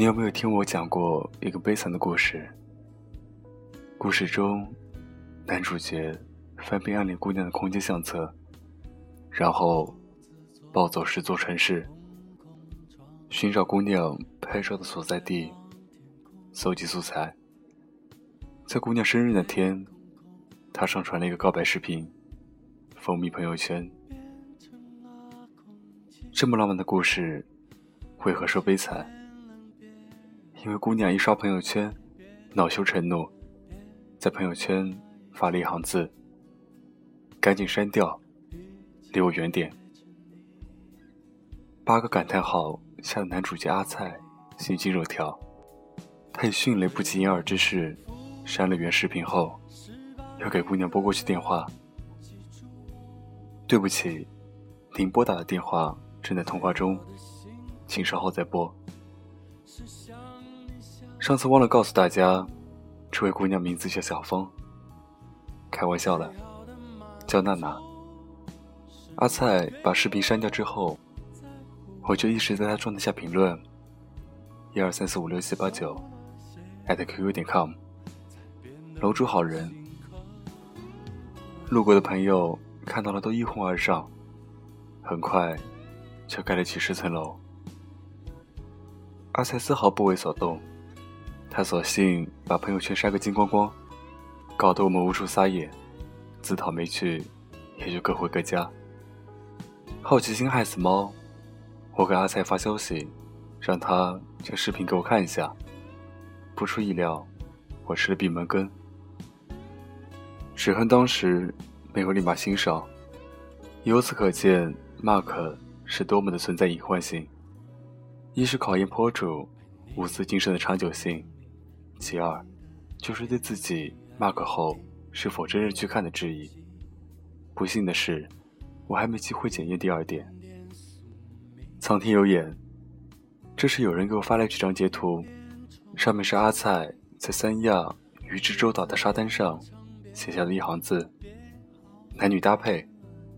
你有没有听我讲过一个悲惨的故事？故事中，男主角翻遍暗恋姑娘的空间相册，然后暴走十座城市，寻找姑娘拍照的所在地，搜集素材。在姑娘生日那天，他上传了一个告白视频，风靡朋友圈。这么浪漫的故事，为何说悲惨？因为姑娘一刷朋友圈，恼羞成怒，在朋友圈发了一行字：“赶紧删掉，离我远点。”八个感叹号吓得男主角阿菜心惊肉跳，他以迅雷不及掩耳之势删了原视频后，又给姑娘拨过去电话：“对不起，您拨打的电话。”正在通话中，请稍后再拨。上次忘了告诉大家，这位姑娘名字叫小峰。开玩笑的，叫娜娜。阿菜把视频删掉之后，我就一直在她状态下评论：一二三四五六七八九，@QQ 点 com，楼主好人。路过的朋友看到了都一哄而上，很快。就盖了几十层楼。阿才丝毫不为所动，他索性把朋友圈删个精光光，搞得我们无处撒野，自讨没趣，也就各回各家。好奇心害死猫，我给阿才发消息，让他将视频给我看一下。不出意料，我吃了闭门羹。只恨当时没有立马欣赏。由此可见，Mark。是多么的存在隐患性。一是考验博主无私精神的长久性，其二就是对自己 mark 后是否真正去看的质疑。不幸的是，我还没机会检验第二点。苍天有眼，这是有人给我发来几张截图，上面是阿菜在三亚蜍支洲岛的沙滩上写下的一行字：男女搭配，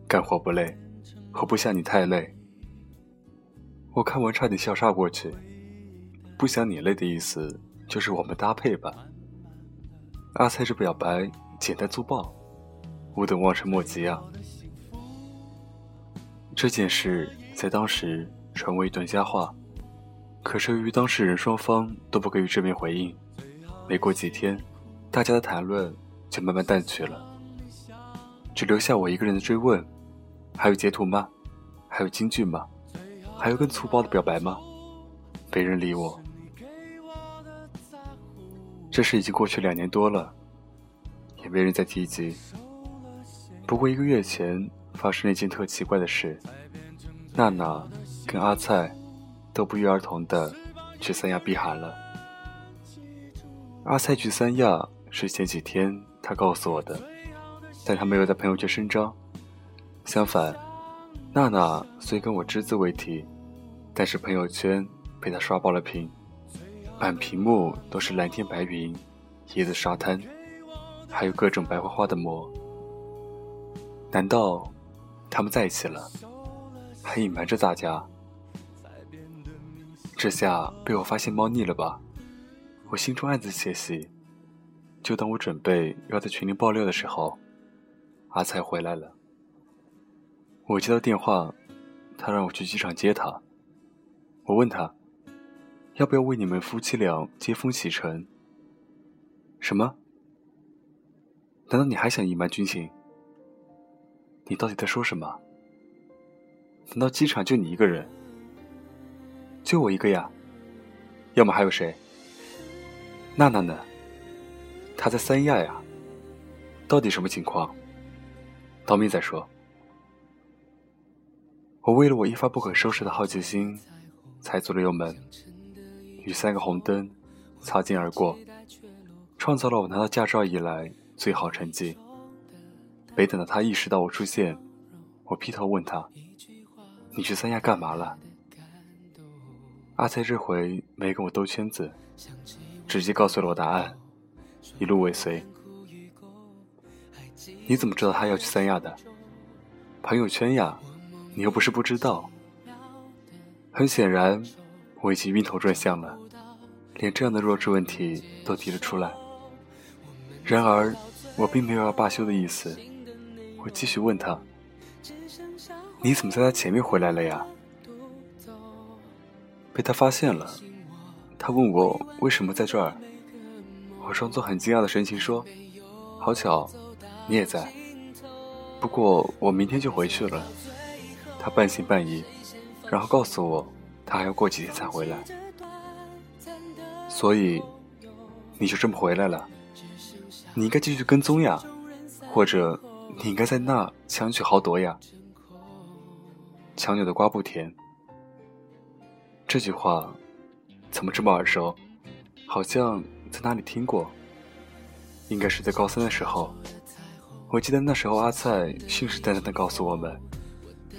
干活不累，我不想你太累。我看完差点笑岔过去。不想你累的意思就是我们搭配吧？阿菜这表白简单粗暴，吾等望尘莫及啊！这件事在当时传为一段佳话，可是由于当事人双方都不给予正面回应，没过几天，大家的谈论就慢慢淡去了，只留下我一个人的追问：还有截图吗？还有金句吗？还有更粗暴的表白吗？没人理我。这事已经过去两年多了，也没人再提及。不过一个月前发生了一件特奇怪的事：娜娜跟阿菜都不约而同的去三亚避寒了。阿菜去三亚是前几天他告诉我的，但他没有在朋友圈声张。相反，娜娜虽跟我只字未提。但是朋友圈被他刷爆了屏，满屏幕都是蓝天白云、椰子沙滩，还有各种白花花的膜。难道他们在一起了，还隐瞒着大家？这下被我发现猫腻了吧？我心中暗自窃喜。就当我准备要在群里爆料的时候，阿才回来了。我接到电话，他让我去机场接他。我问他，要不要为你们夫妻俩接风洗尘？什么？难道你还想隐瞒军情？你到底在说什么？难道机场就你一个人？就我一个呀？要么还有谁？娜娜呢？她在三亚呀？到底什么情况？当面再说。我为了我一发不可收拾的好奇心。踩足了油门，与三个红灯擦肩而过，创造了我拿到驾照以来最好成绩。没等到他意识到我出现，我劈头问他：“你去三亚干嘛了？”阿才这回没跟我兜圈子，直接告诉了我答案，一路尾随。你怎么知道他要去三亚的？朋友圈呀，你又不是不知道。很显然，我已经晕头转向了。连这样的弱智问题都提了出来。然而，我并没有要罢休的意思，我继续问他：“你怎么在他前面回来了呀？”被他发现了，他问我为什么在这儿。我装作很惊讶的神情说：“好巧，你也在。不过我明天就回去了。”他半信半疑，然后告诉我他还要过几天才回来。所以，你就这么回来了？你应该继续跟踪呀，或者你应该在那强取豪夺呀。强扭的瓜不甜。这句话怎么这么耳熟？好像在哪里听过。应该是在高三的时候。我记得那时候阿菜信誓旦旦的告诉我们，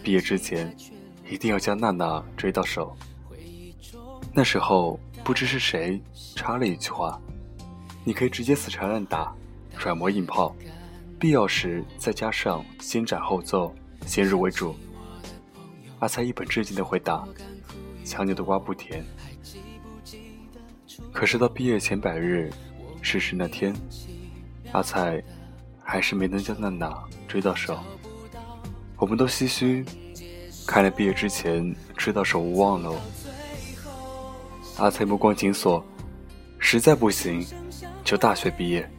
毕业之前一定要将娜娜追到手。那时候不知是谁插了一句话：“你可以直接死缠烂打。”揣摩硬泡，必要时再加上先斩后奏，先入为主。阿才一本正经的回答：“强扭的瓜不甜。”可是到毕业前百日，逝世那天，阿才还是没能将娜娜追到手。我们都唏嘘，看来毕业之前追到手无望喽。阿才目光紧锁，实在不行就大学毕业。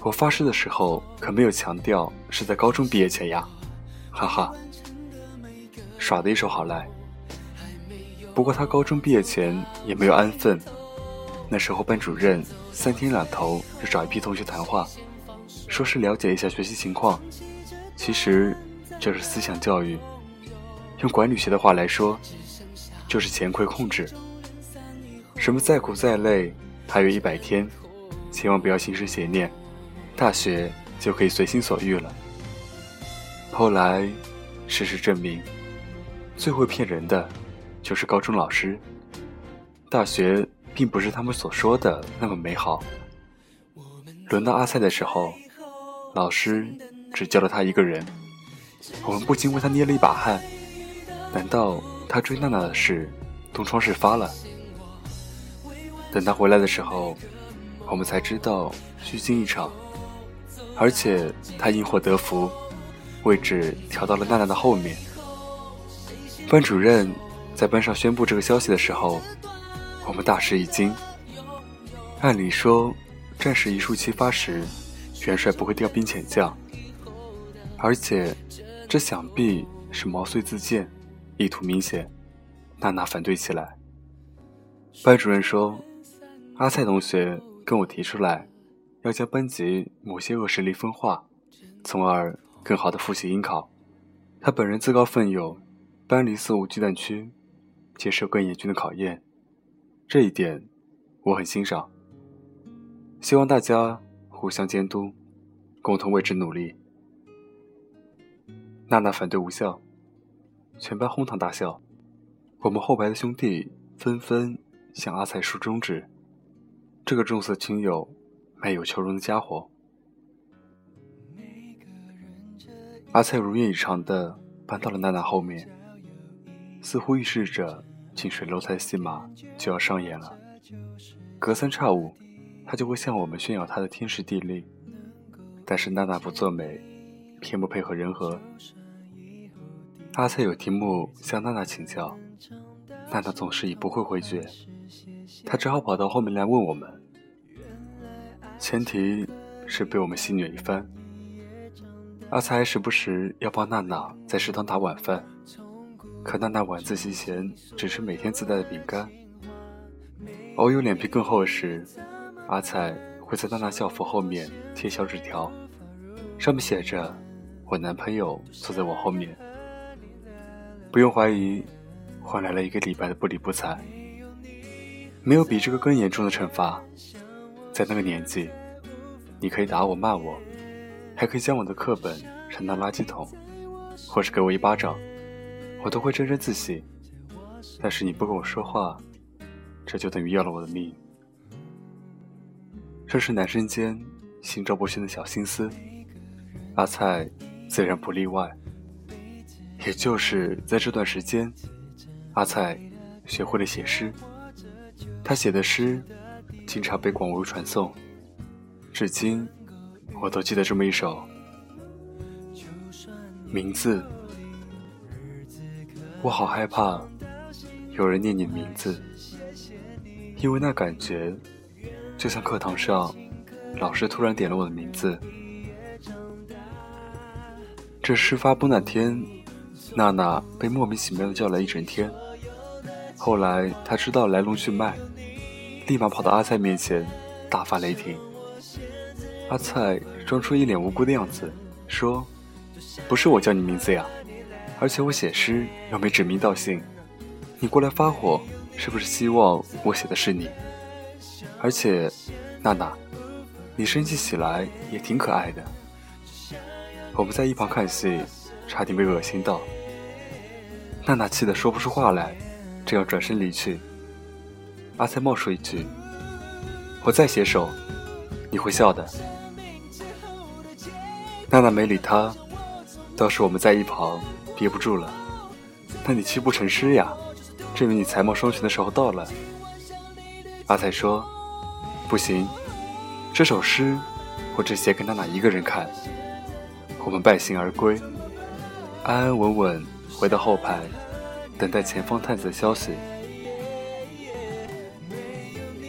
我发誓的时候可没有强调是在高中毕业前呀，哈哈，耍的一手好赖。不过他高中毕业前也没有安分，那时候班主任三天两头就找一批同学谈话，说是了解一下学习情况，其实就是思想教育。用管理学的话来说，就是钱亏控制。什么再苦再累，还有一百天，千万不要心生邪念。大学就可以随心所欲了。后来，事实证明，最会骗人的，就是高中老师。大学并不是他们所说的那么美好。轮到阿菜的时候，老师只教了他一个人，我们不禁为他捏了一把汗。难道他追娜娜的事东窗事发了？等他回来的时候，我们才知道虚惊一场。而且他因祸得福，位置调到了娜娜的后面。班主任在班上宣布这个消息的时候，我们大吃一惊。按理说，战事一触即发时，元帅不会调兵遣将，而且这想必是毛遂自荐，意图明显。娜娜反对起来。班主任说：“阿蔡同学跟我提出来。”要将班级某些恶势力分化，从而更好的复习英考。他本人自告奋勇，搬离四五巨蛋区，接受更严峻的考验。这一点，我很欣赏。希望大家互相监督，共同为之努力。娜娜反对无效，全班哄堂大笑。我们后排的兄弟纷纷向阿才竖中指。这个重色轻友。卖友求荣的家伙，阿菜如愿以偿的搬到了娜娜后面，似乎预示着近水楼台戏码就要上演了。隔三差五，他就会向我们炫耀他的天时地利。但是娜娜不作美，偏不配合人和。阿菜有题目向娜娜请教，娜娜总是以不会回绝，他只好跑到后面来问我们。前提是被我们戏谑一番。阿才时不时要帮娜娜在食堂打晚饭，可娜娜晚自习前只吃每天自带的饼干。偶有脸皮更厚时，阿才会在娜娜校服后面贴小纸条，上面写着：“我男朋友坐在我后面。”不用怀疑，换来了一个礼拜的不理不睬。没有比这个更严重的惩罚。在那个年纪，你可以打我骂我，还可以将我的课本扔到垃圾桶，或是给我一巴掌，我都会沾沾自喜。但是你不跟我说话，这就等于要了我的命。这是男生间心照不宣的小心思，阿菜自然不例外。也就是在这段时间，阿菜学会了写诗。他写的诗。经常被广为传颂，至今我都记得这么一首名字。我好害怕有人念你的名字，因为那感觉就像课堂上老师突然点了我的名字。这事发布那天，娜娜被莫名其妙的叫了一整天。后来她知道来龙去脉，立马跑到阿菜面前，大发雷霆。阿菜装出一脸无辜的样子，说：“不是我叫你名字呀，而且我写诗又没指名道姓，你过来发火，是不是希望我写的是你？而且，娜娜，你生气起来也挺可爱的。”我们在一旁看戏，差点被恶心到。娜娜气得说不出话来，正要转身离去，阿才冒出一句：“我再写首，你会笑的。”娜娜没理他，倒是我们在一旁憋不住了：“那你泣不成诗呀？证明你才貌双全的时候到了。”阿才说：“不行，这首诗我只写给娜娜一个人看。”我们败兴而归，安安稳稳回到后排，等待前方探子的消息。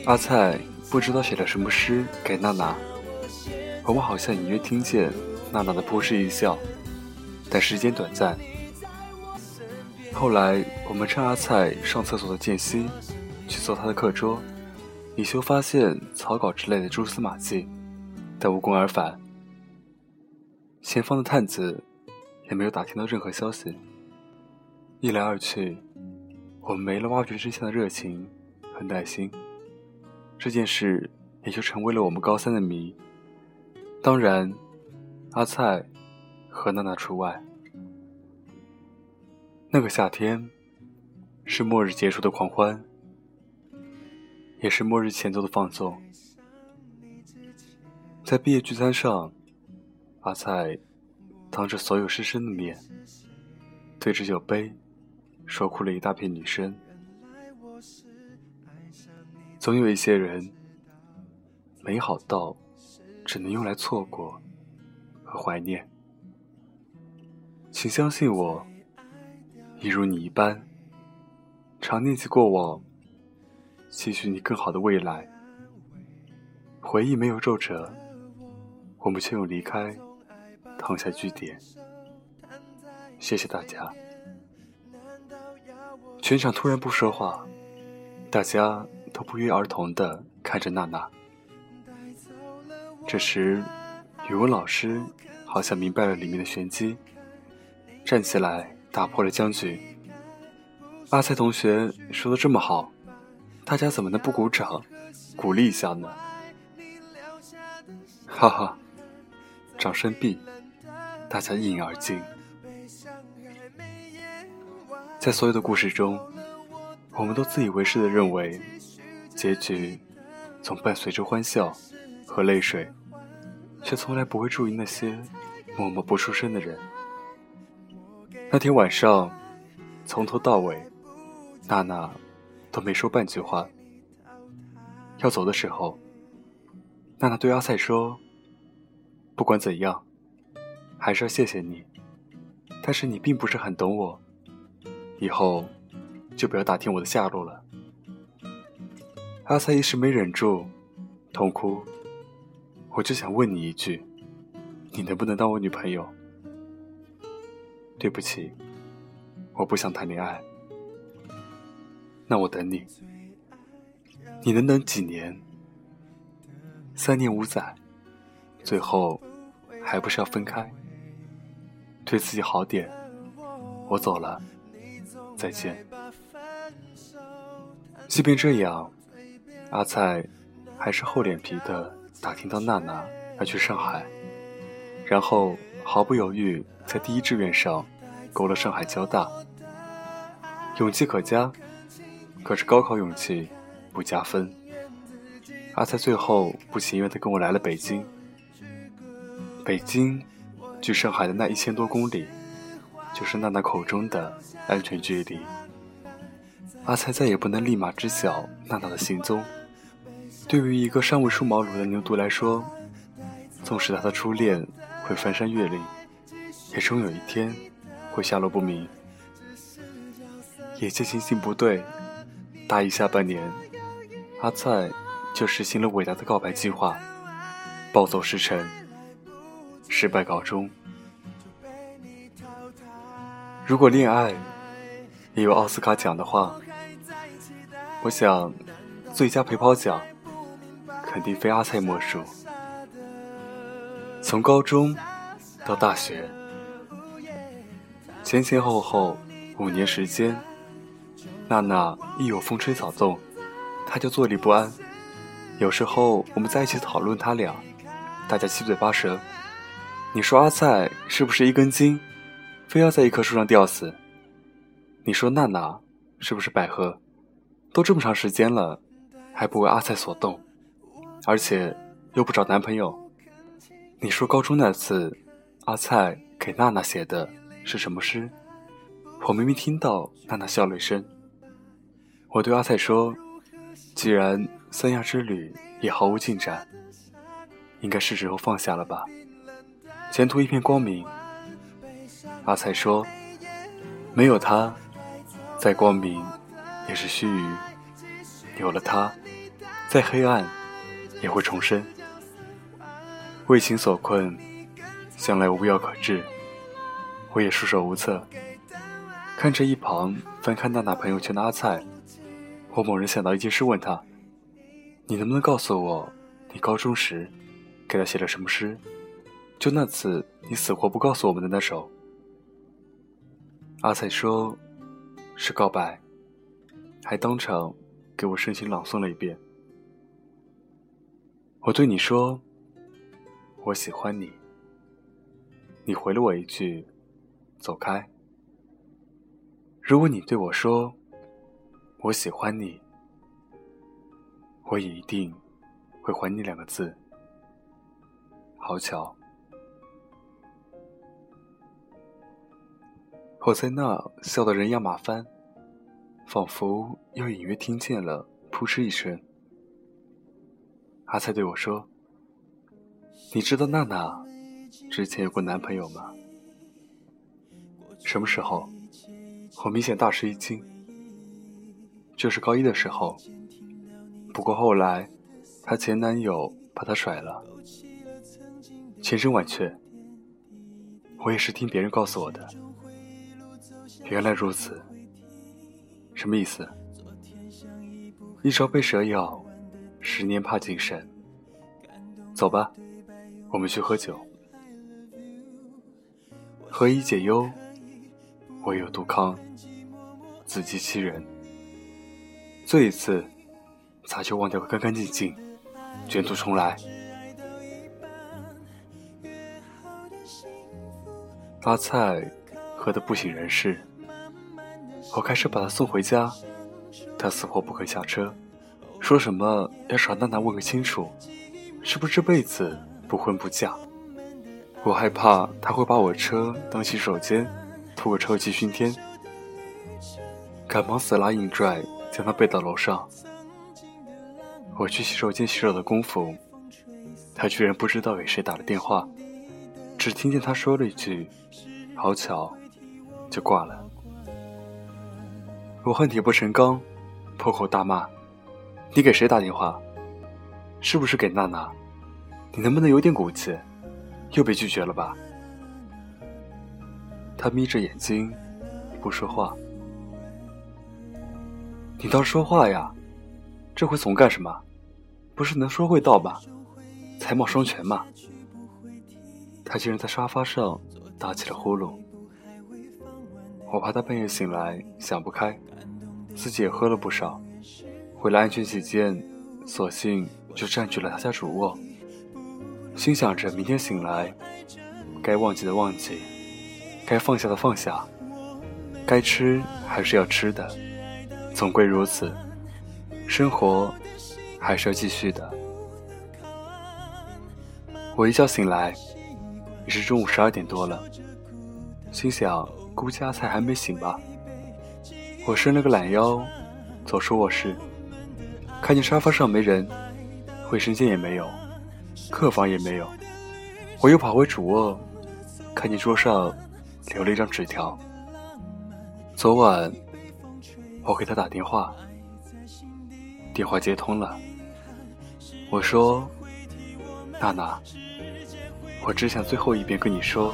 阿菜不知道写了什么诗给娜娜，我们好像隐约听见娜娜的扑哧一笑，但时间短暂。后来我们趁阿菜上厕所的间隙，去搜他的课桌，以求发现草稿之类的蛛丝马迹，但无功而返。前方的探子也没有打听到任何消息。一来二去，我们没了挖掘真相的热情和耐心，这件事也就成为了我们高三的谜。当然，阿菜和娜娜除外。那个夏天，是末日结束的狂欢，也是末日前奏的放纵。在毕业聚餐上。阿菜当着所有师生的面，对着酒杯说哭了一大片女生。总有一些人，美好到只能用来错过和怀念。请相信我，一如你一般，常念起过往，期许你更好的未来。回忆没有皱褶，我们却又离开。躺下句点，谢谢大家。全场突然不说话，大家都不约而同的看着娜娜。这时，语文老师好像明白了里面的玄机，站起来打破了僵局。阿菜同学说的这么好，大家怎么能不鼓掌，鼓励一下呢？哈哈，掌声毕。大家一饮而尽。在所有的故事中，我们都自以为是的认为，结局总伴随着欢笑和泪水，却从来不会注意那些默默不出声的人。那天晚上，从头到尾，娜娜都没说半句话。要走的时候，娜娜对阿赛说：“不管怎样。”还是要谢谢你，但是你并不是很懂我，以后就不要打听我的下落了。阿才一时没忍住，痛哭。我就想问你一句，你能不能当我女朋友？对不起，我不想谈恋爱。那我等你，你能等几年？三年五载，最后还不是要分开？对自己好点，我走了，再见。即便这样，阿菜还是厚脸皮的打听到娜娜要去上海，然后毫不犹豫在第一志愿上勾了上海交大。勇气可嘉，可是高考勇气不加分。阿菜最后不情愿的跟我来了北京。北京。距上海的那一千多公里，就是娜娜口中的安全距离。阿才再也不能立马知晓娜娜的行踪，对于一个尚未梳毛乳的牛犊来说，纵使他的初恋会翻山越岭，也终有一天会下落不明。眼见情形不对，大一下半年，阿菜就实行了伟大的告白计划，暴走失城，失败告终。如果恋爱也有奥斯卡奖的话，我想最佳陪跑奖肯定非阿菜莫属。从高中到大学，前前后后五年时间，娜娜一有风吹草动，她就坐立不安。有时候我们在一起讨论他俩，大家七嘴八舌。你说阿菜是不是一根筋？非要在一棵树上吊死。你说娜娜是不是百合？都这么长时间了，还不为阿菜所动，而且又不找男朋友。你说高中那次，阿菜给娜娜写的是什么诗？我明明听到娜娜笑了一声。我对阿菜说：“既然三亚之旅也毫无进展，应该是时候放下了吧？前途一片光明。”阿才说：“没有他，再光明也是须臾；有了他，再黑暗也会重生。为情所困，向来无药可治。我也束手无策。看着一旁翻看娜娜朋友圈的阿菜，我猛然想到一件事，问他：你能不能告诉我，你高中时给他写了什么诗？就那次你死活不告诉我们的那首。”阿彩说：“是告白，还当场给我深情朗诵了一遍。我对你说，我喜欢你。你回了我一句，走开。如果你对我说，我喜欢你，我也一定会还你两个字。好巧。”我在那笑得人仰马翻，仿佛又隐约听见了扑哧一声。阿菜对我说：“你知道娜娜之前有过男朋友吗？”什么时候？我明显大吃一惊。就是高一的时候。不过后来，她前男友把她甩了，千真万确。我也是听别人告诉我的。原来如此，什么意思？一朝被蛇咬，十年怕井绳。走吧，我们去喝酒，何以解忧？唯有杜康，自欺欺人。醉一次，咋就忘掉个干干净净，卷土重来？发菜喝得不省人事。我开车把他送回家，他死活不肯下车，说什么要找娜娜问个清楚，是不是这辈子不婚不嫁？我害怕他会把我车当洗手间，吐个臭气熏天，赶忙死拉硬拽将他背到楼上。我去洗手间洗手的功夫，他居然不知道给谁打了电话，只听见他说了一句：“好巧”，就挂了。我恨铁不成钢，破口大骂：“你给谁打电话？是不是给娜娜？你能不能有点骨气？又被拒绝了吧？”他眯着眼睛，不说话。你倒是说话呀！这回怂干什么？不是能说会道吧？才貌双全嘛！他竟然在沙发上打起了呼噜。我怕他半夜醒来想不开。自己也喝了不少，为了安全起见，索性就占据了他家主卧。心想着明天醒来，该忘记的忘记，该放下的放下，该吃还是要吃的，总归如此，生活还是要继续的。我一觉醒来，已是中午十二点多了，心想估计阿菜还没醒吧。我伸了个懒腰，走出卧室，看见沙发上没人，卫生间也没有，客房也没有。我又跑回主卧，看见桌上留了一张纸条。昨晚我给他打电话，电话接通了。我说：“娜娜，我只想最后一遍跟你说。”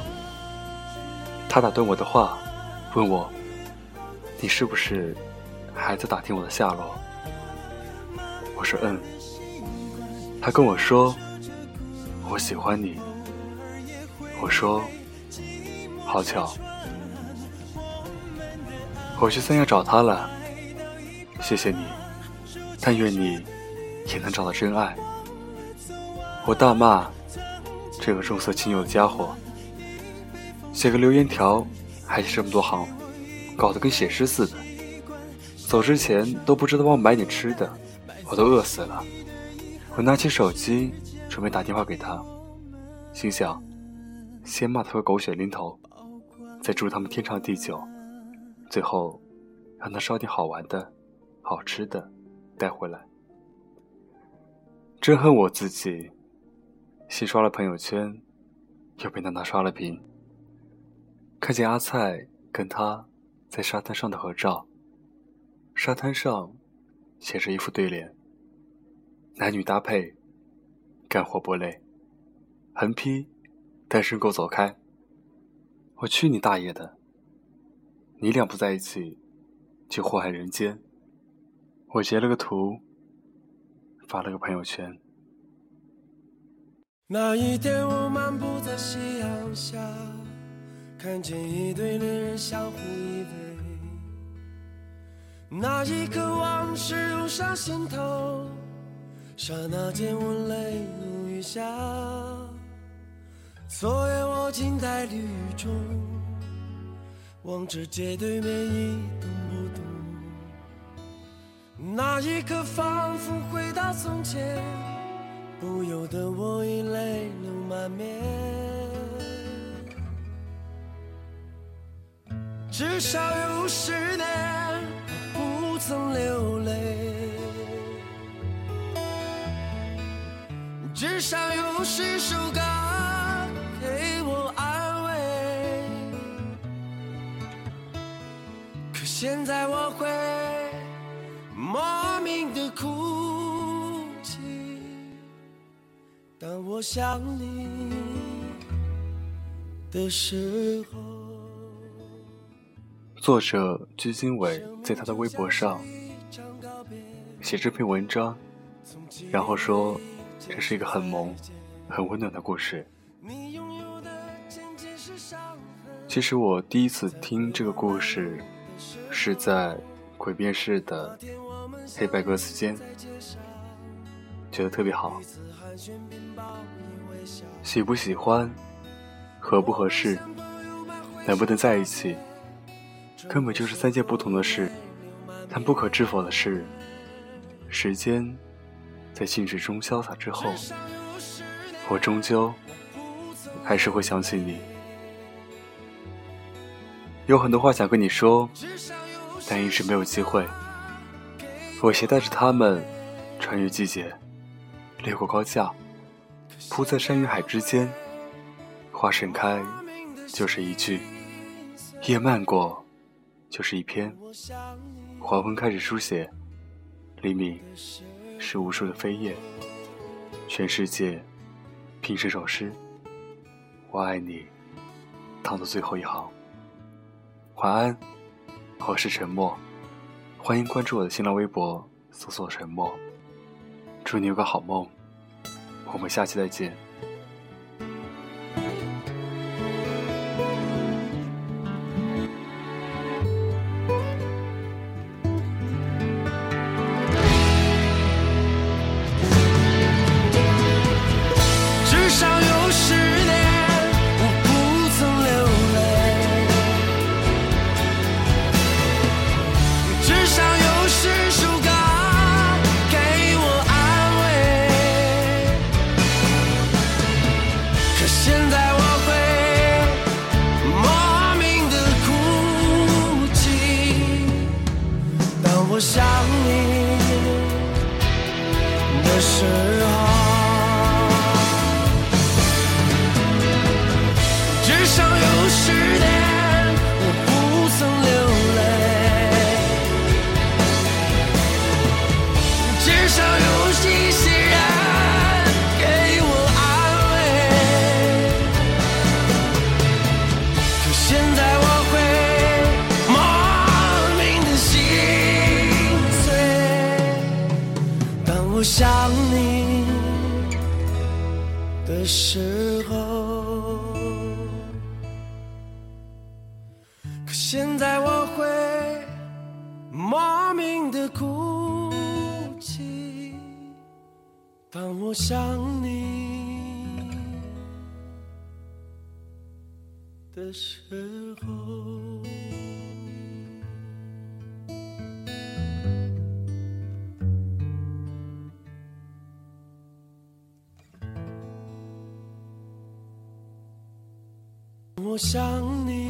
他打断我的话，问我：“你是不是还在打听我的下落？”我说：“嗯。”他跟我说：“我喜欢你。”我说：“好巧。”我去三亚找他了，谢谢你，但愿你也能找到真爱。我大骂这个重色轻友的家伙，写个留言条还写这么多行，搞得跟写诗似的。走之前都不知道帮我买点吃的，我都饿死了。我拿起手机准备打电话给他，心想先骂他个狗血淋头，再祝他们天长地久。最后，让他烧点好玩的、好吃的带回来。真恨我自己，新刷了朋友圈，又被娜娜刷了屏。看见阿菜跟他在沙滩上的合照，沙滩上写着一副对联：男女搭配，干活不累。横批：单身狗走开。我去你大爷的！你俩不在一起，就祸害人间。我截了个图，发了个朋友圈。那一天，我漫步在夕阳下，看见一对恋人相互依偎。那一刻，往事涌上心头，刹那间，我泪如雨下。昨夜，我静在绿雨中。望着街对面一动不动，那一刻仿佛回到从前，不由得我已泪流满面。至少有十年我不曾流泪，至少有十首歌给我安慰。可。现在我会莫名的哭泣，当我想你的时候。作者鞠婧祎在他的微博上写这篇文章，然后说这是一个很萌、很温暖的故事。其实我第一次听这个故事。是在诡辩式的黑白歌词间，觉得特别好。喜不喜欢，合不合适，能不能在一起，根本就是三件不同的事。但不可置否的是，时间在静止中潇洒之后，我终究还是会想起你。有很多话想跟你说。但一直没有机会。我携带着它们，穿越季节，掠过高架，铺在山与海之间。花盛开，就是一句；叶漫过，就是一篇。黄昏开始书写，黎明是无数的飞叶。全世界，拼这首诗。我爱你，躺到最后一行。晚安。我是沉默，欢迎关注我的新浪微博，搜索“沉默”。祝你有个好梦，我们下期再见。我想你的时候。可现在我会莫名的哭泣，当我想你的时候。我想你。